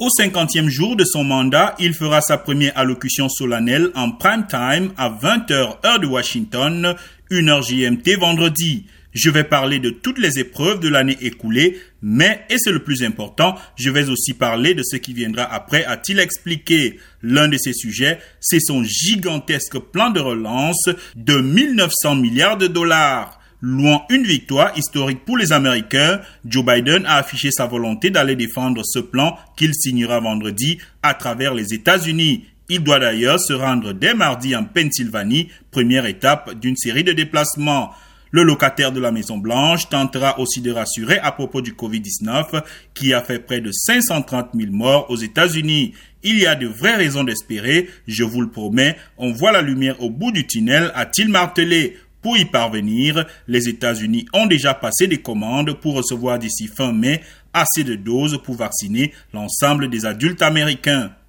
Au cinquantième jour de son mandat, il fera sa première allocution solennelle en prime time à 20h heure de Washington, 1h GMT vendredi. Je vais parler de toutes les épreuves de l'année écoulée, mais, et c'est le plus important, je vais aussi parler de ce qui viendra après, a-t-il expliqué. L'un de ces sujets, c'est son gigantesque plan de relance de 1900 milliards de dollars. Louant une victoire historique pour les Américains, Joe Biden a affiché sa volonté d'aller défendre ce plan qu'il signera vendredi à travers les États-Unis. Il doit d'ailleurs se rendre dès mardi en Pennsylvanie, première étape d'une série de déplacements. Le locataire de la Maison Blanche tentera aussi de rassurer à propos du Covid-19 qui a fait près de 530 000 morts aux États-Unis. Il y a de vraies raisons d'espérer, je vous le promets, on voit la lumière au bout du tunnel, a-t-il martelé. Pour y parvenir, les États-Unis ont déjà passé des commandes pour recevoir d'ici fin mai assez de doses pour vacciner l'ensemble des adultes américains.